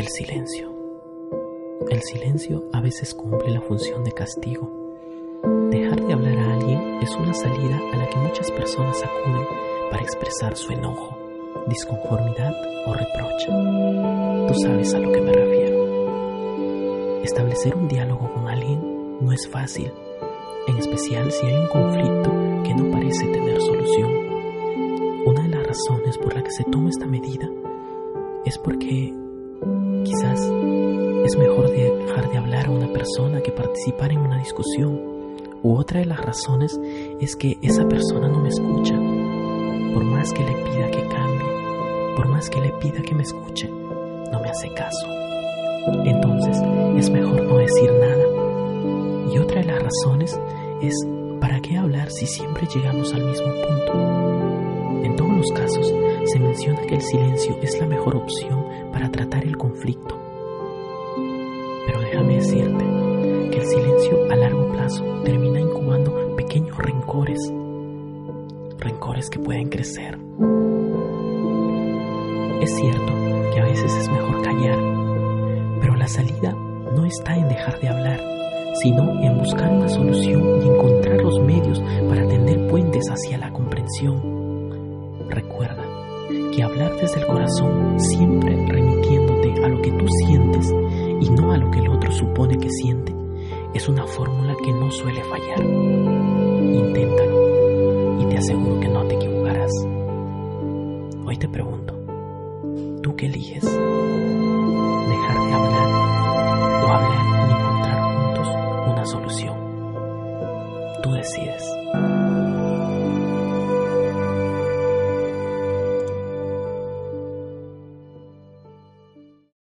El silencio. El silencio a veces cumple la función de castigo. Dejar de hablar a alguien es una salida a la que muchas personas acuden para expresar su enojo, disconformidad o reproche. Tú sabes a lo que me refiero. Establecer un diálogo con alguien no es fácil, en especial si hay un conflicto que no parece tener solución. Una de las razones por la que se toma esta medida es porque quizás es mejor dejar de hablar a una persona que participar en una discusión. U otra de las razones es que esa persona no me escucha. Por más que le pida que cambie, por más que le pida que me escuche, no me hace caso. Entonces es mejor no decir nada. Y otra de las razones es ¿para qué hablar si siempre llegamos al mismo punto? En todos los casos se menciona que el silencio es la mejor opción para tratar conflicto. Pero déjame decirte que el silencio a largo plazo termina incubando pequeños rencores, rencores que pueden crecer. Es cierto que a veces es mejor callar, pero la salida no está en dejar de hablar, sino en buscar una solución y encontrar los medios para tender puentes hacia la comprensión. Recuerda que hablar desde el corazón, siempre remitiéndote supone que siente, es una fórmula que no suele fallar. Inténtalo y te aseguro que no te equivocarás. Hoy te pregunto, ¿tú qué eliges? ¿Dejar de hablar o hablar y encontrar juntos una solución? Tú decides.